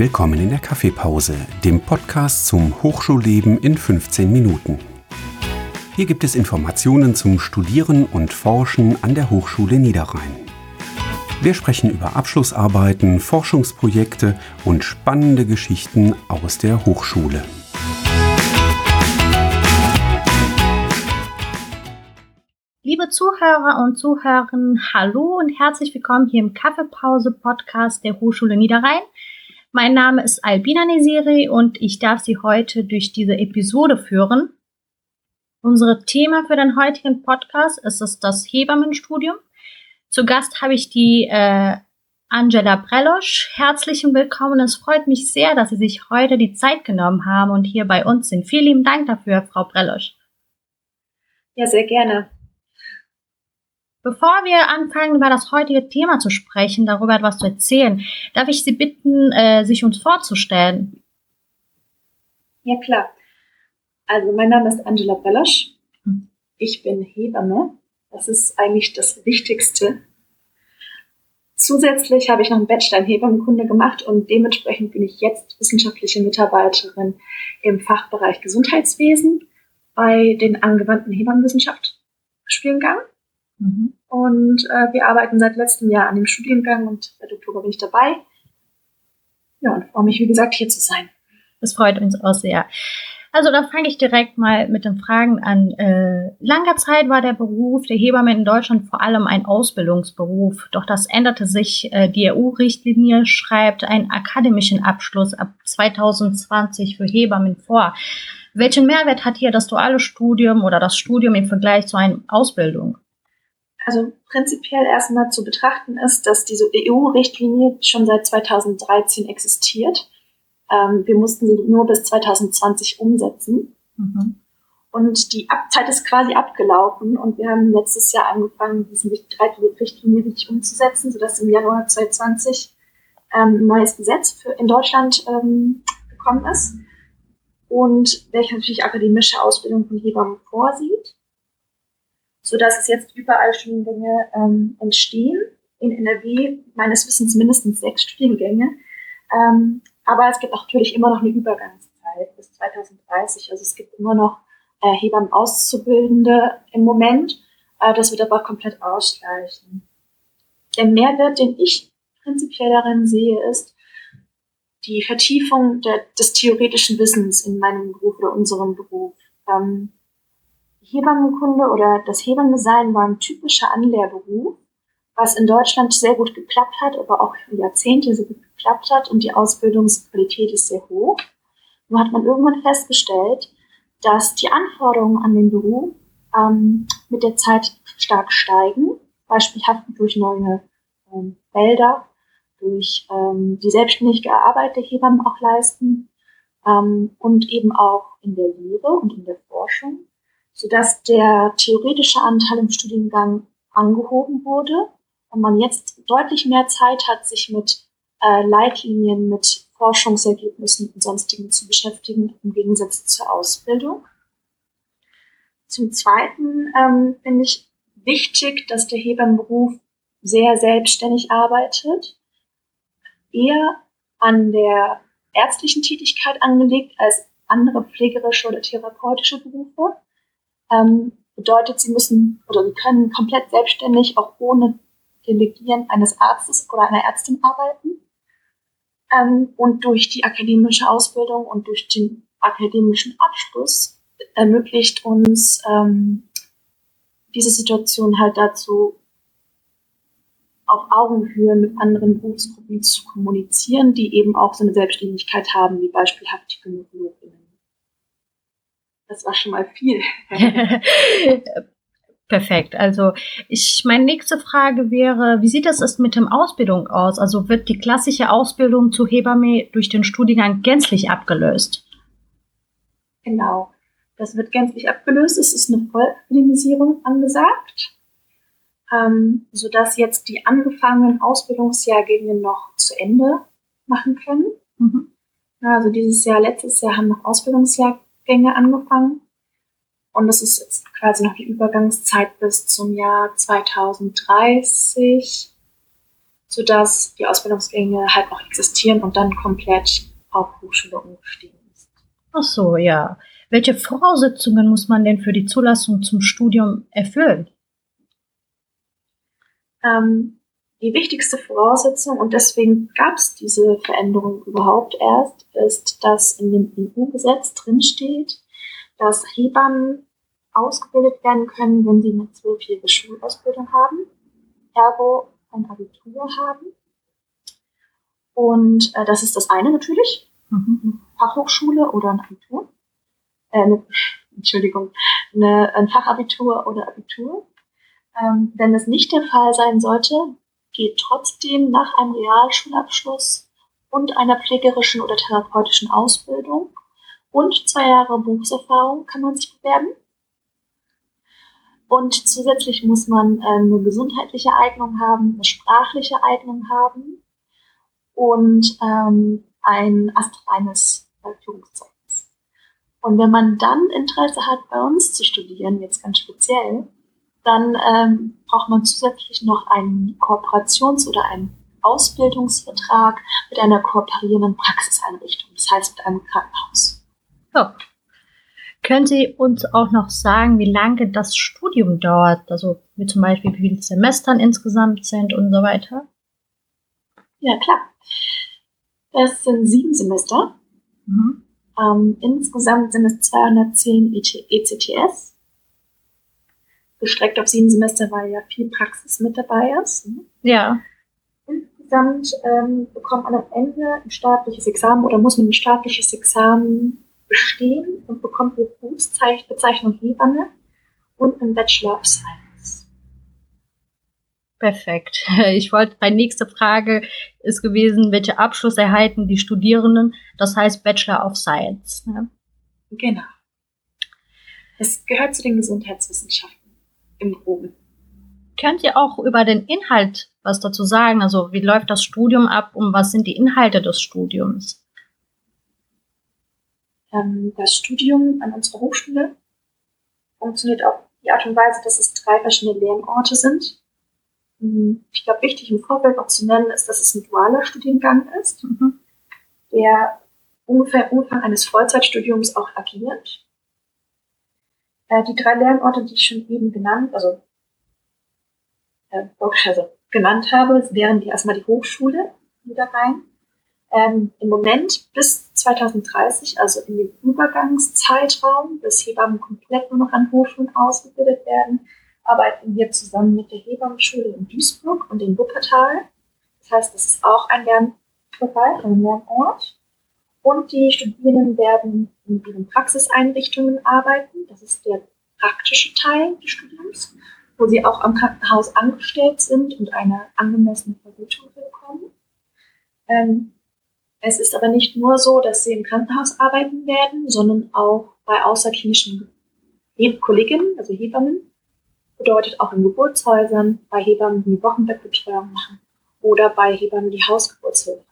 Willkommen in der Kaffeepause, dem Podcast zum Hochschulleben in 15 Minuten. Hier gibt es Informationen zum Studieren und Forschen an der Hochschule Niederrhein. Wir sprechen über Abschlussarbeiten, Forschungsprojekte und spannende Geschichten aus der Hochschule. Liebe Zuhörer und Zuhörerinnen, hallo und herzlich willkommen hier im Kaffeepause-Podcast der Hochschule Niederrhein. Mein Name ist Albina Nesiri und ich darf Sie heute durch diese Episode führen. Unser Thema für den heutigen Podcast ist es das Hebammenstudium. Zu Gast habe ich die äh, Angela Brelosch. Herzlichen Willkommen. Es freut mich sehr, dass Sie sich heute die Zeit genommen haben und hier bei uns sind. Vielen lieben Dank dafür, Frau Brelosch. Ja, sehr gerne. Bevor wir anfangen, über das heutige Thema zu sprechen, darüber etwas zu erzählen, darf ich Sie bitten, äh, sich uns vorzustellen. Ja, klar. Also, mein Name ist Angela Bellasch. Ich bin Hebamme. Das ist eigentlich das Wichtigste. Zusätzlich habe ich noch einen Bachelor in Hebammenkunde gemacht und dementsprechend bin ich jetzt wissenschaftliche Mitarbeiterin im Fachbereich Gesundheitswesen bei den angewandten Hebammenwissenschaft Studiengang. Mhm. Und äh, wir arbeiten seit letztem Jahr an dem Studiengang und seit Oktober bin ich dabei. Ja, und freue mich, wie gesagt, hier zu sein. Das freut uns auch sehr. Also da fange ich direkt mal mit den Fragen an. Äh, langer Zeit war der Beruf der Hebamme in Deutschland vor allem ein Ausbildungsberuf. Doch das änderte sich. Äh, die EU-Richtlinie schreibt einen akademischen Abschluss ab 2020 für Hebammen vor. Welchen Mehrwert hat hier das duale Studium oder das Studium im Vergleich zu einer Ausbildung? Also prinzipiell erstmal zu betrachten ist, dass diese EU-Richtlinie schon seit 2013 existiert. Ähm, wir mussten sie nur bis 2020 umsetzen. Mhm. Und die Zeit ist quasi abgelaufen und wir haben letztes Jahr angefangen, diese Richtlinie richtig umzusetzen, sodass im Januar 2020 ähm, ein neues Gesetz für in Deutschland ähm, gekommen ist und welches natürlich akademische Ausbildung von Hebammen vorsieht so dass es jetzt überall Studiengänge ähm, entstehen. In NRW meines Wissens mindestens sechs Studiengänge. Ähm, aber es gibt natürlich immer noch eine Übergangszeit bis 2030. Also es gibt immer noch äh, Hebammen Auszubildende im Moment. Äh, das wird aber komplett ausgleichen. Der Mehrwert, den ich prinzipiell darin sehe, ist die Vertiefung der, des theoretischen Wissens in meinem Beruf oder unserem Beruf. Ähm, Hebammenkunde oder das Hebammensein war ein typischer Anlehrberuf, was in Deutschland sehr gut geklappt hat, aber auch Jahrzehnte sehr gut geklappt hat und die Ausbildungsqualität ist sehr hoch. Nur hat man irgendwann festgestellt, dass die Anforderungen an den Beruf ähm, mit der Zeit stark steigen, beispielhaft durch neue ähm, Felder, durch ähm, die selbstständige Arbeit der Hebammen auch leisten ähm, und eben auch in der Lehre und in der Forschung sodass der theoretische Anteil im Studiengang angehoben wurde und man jetzt deutlich mehr Zeit hat, sich mit äh, Leitlinien, mit Forschungsergebnissen und sonstigen zu beschäftigen, im Gegensatz zur Ausbildung. Zum Zweiten ähm, finde ich wichtig, dass der Hebammenberuf sehr selbstständig arbeitet, eher an der ärztlichen Tätigkeit angelegt als andere pflegerische oder therapeutische Berufe ähm, bedeutet, sie müssen oder sie können komplett selbstständig, auch ohne Delegieren eines Arztes oder einer Ärztin arbeiten. Ähm, und durch die akademische Ausbildung und durch den akademischen Abschluss ermöglicht uns ähm, diese Situation halt dazu, auf Augenhöhe mit anderen Berufsgruppen zu kommunizieren, die eben auch so eine Selbstständigkeit haben, wie beispielhaft die Gynäkologinnen. Das war schon mal viel. Perfekt. Also ich, meine nächste Frage wäre, wie sieht es mit dem Ausbildung aus? Also wird die klassische Ausbildung zu Hebamme durch den Studiengang gänzlich abgelöst? Genau. Das wird gänzlich abgelöst. Es ist eine Vollakademisiierung angesagt, ähm, sodass jetzt die angefangenen Ausbildungsjahrgänge noch zu Ende machen können. Mhm. Also dieses Jahr, letztes Jahr haben noch Ausbildungsjahr Gänge angefangen. Und das ist jetzt quasi noch die Übergangszeit bis zum Jahr 2030. sodass die Ausbildungsgänge halt noch existieren und dann komplett auf Hochschule umgestiegen ist. Ach so, ja. Welche Voraussetzungen muss man denn für die Zulassung zum Studium erfüllen? Ähm, die wichtigste Voraussetzung, und deswegen gab es diese Veränderung überhaupt erst, ist, dass in dem EU-Gesetz drinsteht, dass Hebammen ausgebildet werden können, wenn sie eine zwölfjährige Schulausbildung haben, ergo ein Abitur haben. Und äh, das ist das eine natürlich, mhm. Fachhochschule oder ein Abitur. Äh, eine, Entschuldigung, eine, ein Fachabitur oder Abitur. Ähm, wenn das nicht der Fall sein sollte, geht trotzdem nach einem Realschulabschluss und einer pflegerischen oder therapeutischen Ausbildung und zwei Jahre Berufserfahrung kann man sich bewerben. Und zusätzlich muss man äh, eine gesundheitliche Eignung haben, eine sprachliche Eignung haben und ähm, ein astreines Führungszeugnis. Und wenn man dann Interesse hat, bei uns zu studieren, jetzt ganz speziell, dann ähm, braucht man zusätzlich noch einen Kooperations- oder einen Ausbildungsvertrag mit einer kooperierenden Praxiseinrichtung, das heißt mit einem Krankenhaus. Ja. Können Sie uns auch noch sagen, wie lange das Studium dauert? Also wie zum Beispiel, wie viele Semestern insgesamt sind und so weiter? Ja, klar. Das sind sieben Semester. Mhm. Ähm, insgesamt sind es 210 ECTS. Gestreckt auf sieben Semester, weil ja viel Praxis mit dabei ist. Ja. Insgesamt ähm, bekommt man am Ende ein staatliches Examen oder muss man ein staatliches Examen bestehen und bekommt die Berufsbezeichnung Hebamme und einen Bachelor of Science. Perfekt. Ich wollte, meine nächste Frage ist gewesen, welche Abschluss erhalten die Studierenden? Das heißt Bachelor of Science. Ne? Genau. Es gehört zu den Gesundheitswissenschaften im Groben. Könnt ihr auch über den Inhalt was dazu sagen? Also wie läuft das Studium ab und was sind die Inhalte des Studiums? Ähm, das Studium an unserer Hochschule funktioniert auf die Art und Weise, dass es drei verschiedene Lernorte sind. Mhm. Ich glaube, wichtig im Vorfeld noch zu nennen ist, dass es ein dualer Studiengang ist, mhm. der ungefähr im Umfang eines Vollzeitstudiums auch agiert. Äh, die drei Lernorte, die ich schon eben genannt, also, äh, also genannt habe, wären die erstmal die Hochschule wieder rein, ähm, im Moment bis 2030, also in dem Übergangszeitraum, bis Hebammen komplett nur noch an Hochschulen ausgebildet werden, arbeiten wir zusammen mit der Hebammenschule in Duisburg und in Wuppertal. Das heißt, das ist auch ein Lernbereich, ein Lernort. Und die Studierenden werden in ihren Praxiseinrichtungen arbeiten. Das ist der praktische Teil des Studiums, wo sie auch am Krankenhaus angestellt sind und eine angemessene Vergütung bekommen. Ähm, es ist aber nicht nur so, dass sie im Krankenhaus arbeiten werden, sondern auch bei außerklinischen Kolleginnen, also Hebammen. Bedeutet auch in Geburtshäusern, bei Hebammen, die Wochenbettbetreuung machen oder bei Hebammen, die Hausgeburtshilfe.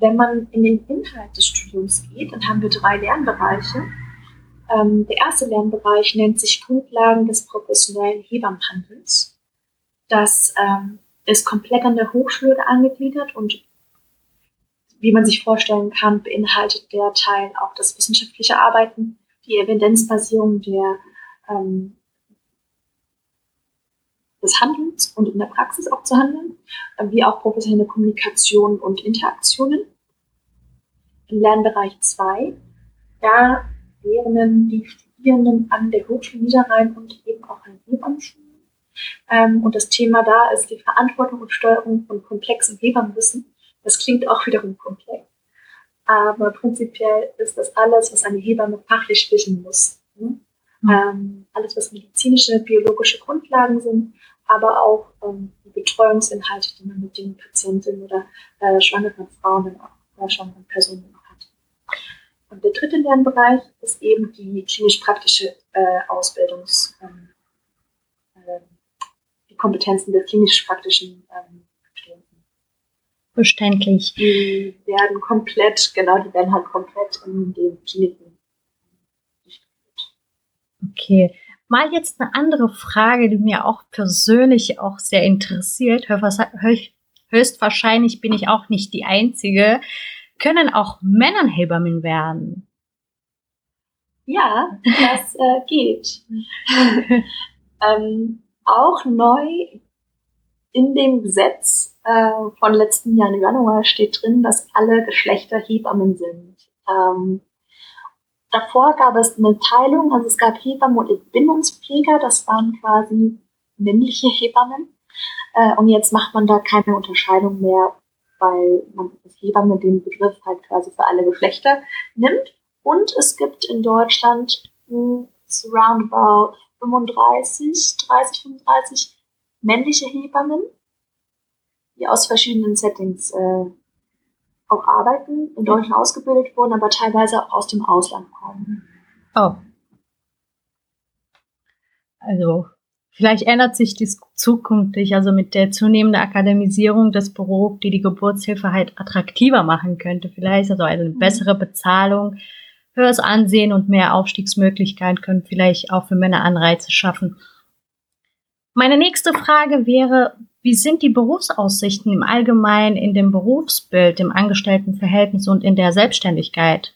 Wenn man in den Inhalt des Studiums geht, dann haben wir drei Lernbereiche. Ähm, der erste Lernbereich nennt sich Grundlagen des professionellen Hebammenhandels. Das ähm, ist komplett an der Hochschule angegliedert und wie man sich vorstellen kann, beinhaltet der Teil auch das wissenschaftliche Arbeiten, die Evidenzbasierung der, ähm, des Handelns und in der Praxis auch zu handeln, wie auch professionelle Kommunikation und Interaktionen. Im Lernbereich 2, da lernen die Studierenden an der Hochschule Niederrhein und eben auch an Hebammenschulen. Ähm, und das Thema da ist die Verantwortung und Steuerung von komplexem Hebammenwissen das klingt auch wiederum komplex. Aber prinzipiell ist das alles, was eine Hebamme fachlich wissen muss. Ne? Mhm. Ähm, alles, was medizinische, biologische Grundlagen sind, aber auch ähm, die Betreuungsinhalte, die man mit den Patientinnen oder äh, schwangeren Frauen oder schwangeren Personen hat. Und der dritte Lernbereich ist eben die klinisch-praktische äh, Ausbildungs, ähm, äh, die Kompetenzen der klinisch-praktischen ähm, Verständlich. Die werden komplett, genau, die werden halt komplett in den Kliniken Okay. Mal jetzt eine andere Frage, die mir auch persönlich auch sehr interessiert. Höchstwahrscheinlich bin ich auch nicht die Einzige. Können auch Männer Hebammen werden? Ja, das äh, geht. ähm, auch neu in dem Gesetz äh, von letzten Jahr Januar steht drin, dass alle Geschlechter Hebammen sind. Ähm, davor gab es eine Teilung, also es gab Hebammen und Entbindungspfleger, das waren quasi männliche Hebammen. Äh, und jetzt macht man da keine Unterscheidung mehr, weil man das Hebamme den Begriff halt quasi für alle Geschlechter nimmt. Und es gibt in Deutschland mh, roundabout 35, 30, 35 männliche Hebammen, die aus verschiedenen Settings äh, auch arbeiten, in Deutschland ausgebildet wurden, aber teilweise auch aus dem Ausland kommen. Oh. Also, vielleicht ändert sich dies zukünftig, also mit der zunehmenden Akademisierung des Berufs, die die Geburtshilfe halt attraktiver machen könnte. Vielleicht also eine mhm. bessere Bezahlung, höheres Ansehen und mehr Aufstiegsmöglichkeiten können vielleicht auch für Männer Anreize schaffen. Meine nächste Frage wäre, wie sind die Berufsaussichten im Allgemeinen in dem Berufsbild, im Angestelltenverhältnis und in der Selbstständigkeit?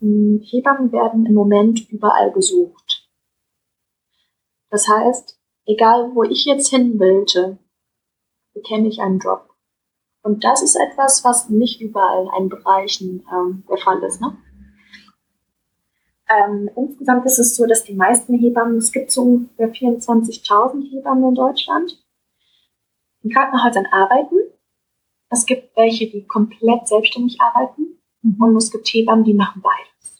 Hm, Hebammen werden im Moment überall gesucht. Das heißt, egal wo ich jetzt hin wollte, bekäme ich einen Job. Und das ist etwas, was nicht überall in allen Bereichen ähm, der Fall ist. Ne? Ähm, insgesamt ist es so, dass die meisten Hebammen, es gibt so ungefähr 24.000 Hebammen in Deutschland, in Krankenhäusern arbeiten. Es gibt welche, die komplett selbstständig arbeiten mhm. und es gibt Hebammen, die machen beides.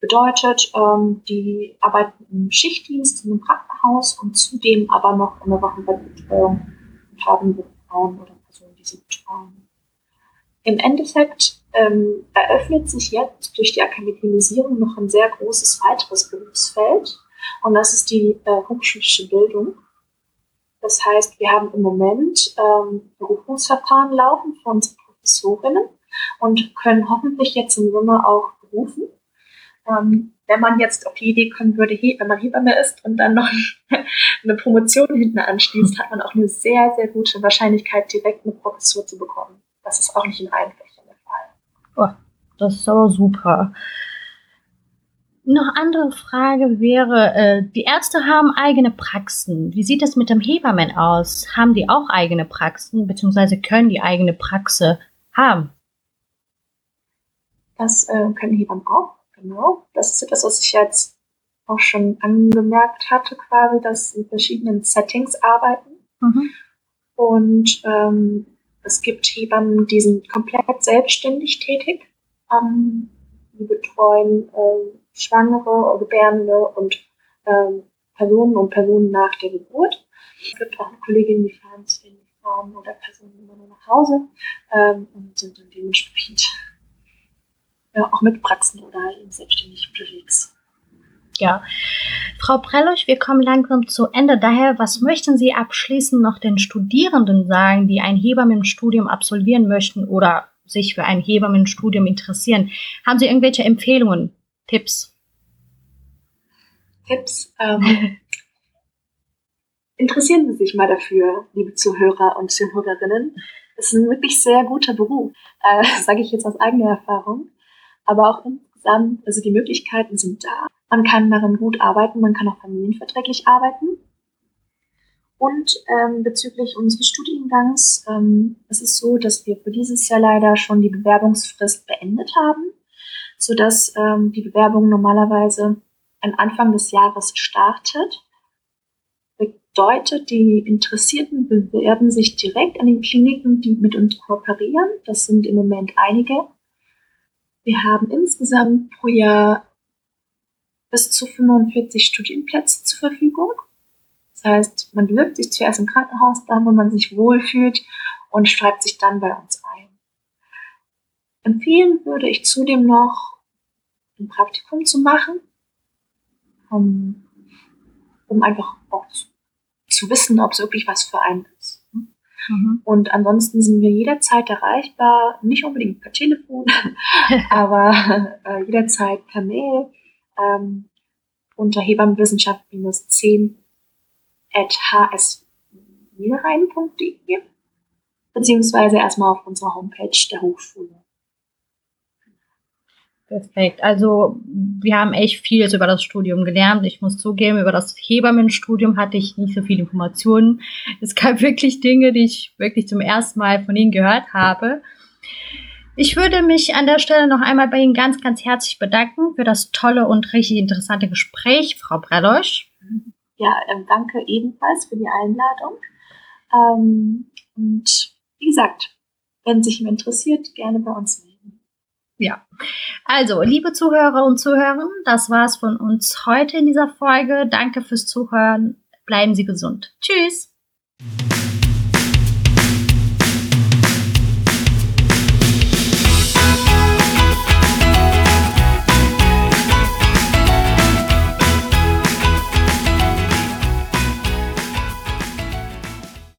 Bedeutet, ähm, die arbeiten im Schichtdienst in einem Krankenhaus und zudem aber noch in der Wochenbettbetreuung und haben Frauen oder Personen, die sie betreuen. Im Endeffekt ähm, eröffnet sich jetzt durch die Akademisierung noch ein sehr großes weiteres Berufsfeld und das ist die äh, hochschulische Bildung. Das heißt, wir haben im Moment ähm, Berufungsverfahren laufen unsere Professorinnen und können hoffentlich jetzt im Sommer auch berufen. Ähm, wenn man jetzt auf die Idee kommen würde, wenn man Hebamme ist und dann noch eine Promotion hinten anschließt, hat man auch eine sehr, sehr gute Wahrscheinlichkeit, direkt eine Professur zu bekommen. Das ist auch nicht in allen Fächern der Fall. Oh, das ist aber super. Noch andere Frage wäre, äh, die Ärzte haben eigene Praxen. Wie sieht es mit dem Hebammen aus? Haben die auch eigene Praxen, beziehungsweise können die eigene Praxe haben? Das äh, können Hebammen auch, genau. Das ist etwas, was ich jetzt auch schon angemerkt hatte, quasi, dass sie in verschiedenen Settings arbeiten. Mhm. Und ähm, es gibt Hebammen, die sind komplett selbstständig tätig. Ähm, die betreuen äh, Schwangere, Gebärende und ähm, Personen und Personen nach der Geburt. Es gibt auch eine Kollegin, die fahren zu den Frauen oder Personen immer nur nach Hause ähm, und sind dann dementsprechend ja, auch mit Praxen oder eben selbstständig unterwegs. Ja. Frau Prellusch, wir kommen langsam zu Ende. Daher, was möchten Sie abschließend noch den Studierenden sagen, die ein Hebammenstudium absolvieren möchten oder sich für ein Hebammenstudium interessieren? Haben Sie irgendwelche Empfehlungen, Tipps? Tipps. Ähm, interessieren Sie sich mal dafür, liebe Zuhörer und Zuhörerinnen. Es ist ein wirklich sehr guter Beruf, äh, sage ich jetzt aus eigener Erfahrung. Aber auch insgesamt, also die Möglichkeiten sind da. Man kann darin gut arbeiten, man kann auch familienverträglich arbeiten. Und ähm, bezüglich unseres Studiengangs, ähm, es ist so, dass wir für dieses Jahr leider schon die Bewerbungsfrist beendet haben, sodass ähm, die Bewerbung normalerweise am Anfang des Jahres startet. Bedeutet, die Interessierten bewerben sich direkt an den Kliniken, die mit uns kooperieren. Das sind im Moment einige. Wir haben insgesamt pro Jahr bis zu 45 Studienplätze zur Verfügung. Das heißt, man bewirbt sich zuerst im Krankenhaus, da wo man sich wohlfühlt und schreibt sich dann bei uns ein. Empfehlen würde ich zudem noch, ein Praktikum zu machen, um, um einfach auch zu, zu wissen, ob es wirklich was für einen. Mhm. Und ansonsten sind wir jederzeit erreichbar, nicht unbedingt per Telefon, aber äh, jederzeit per Mail ähm, unter hebammenwissenschaft-10 at hsniederrhein.de beziehungsweise erstmal auf unserer Homepage der Hochschule. Perfekt. Also wir haben echt vieles über das Studium gelernt. Ich muss zugeben, über das Hebammenstudium hatte ich nicht so viele Informationen. Es gab wirklich Dinge, die ich wirklich zum ersten Mal von Ihnen gehört habe. Ich würde mich an der Stelle noch einmal bei Ihnen ganz, ganz herzlich bedanken für das tolle und richtig interessante Gespräch, Frau Brelosch. Ja, ähm, danke ebenfalls für die Einladung. Ähm, und wie gesagt, wenn sich jemand interessiert, gerne bei uns melden. Ja, also liebe Zuhörer und Zuhörer, das war's von uns heute in dieser Folge. Danke fürs Zuhören. Bleiben Sie gesund. Tschüss.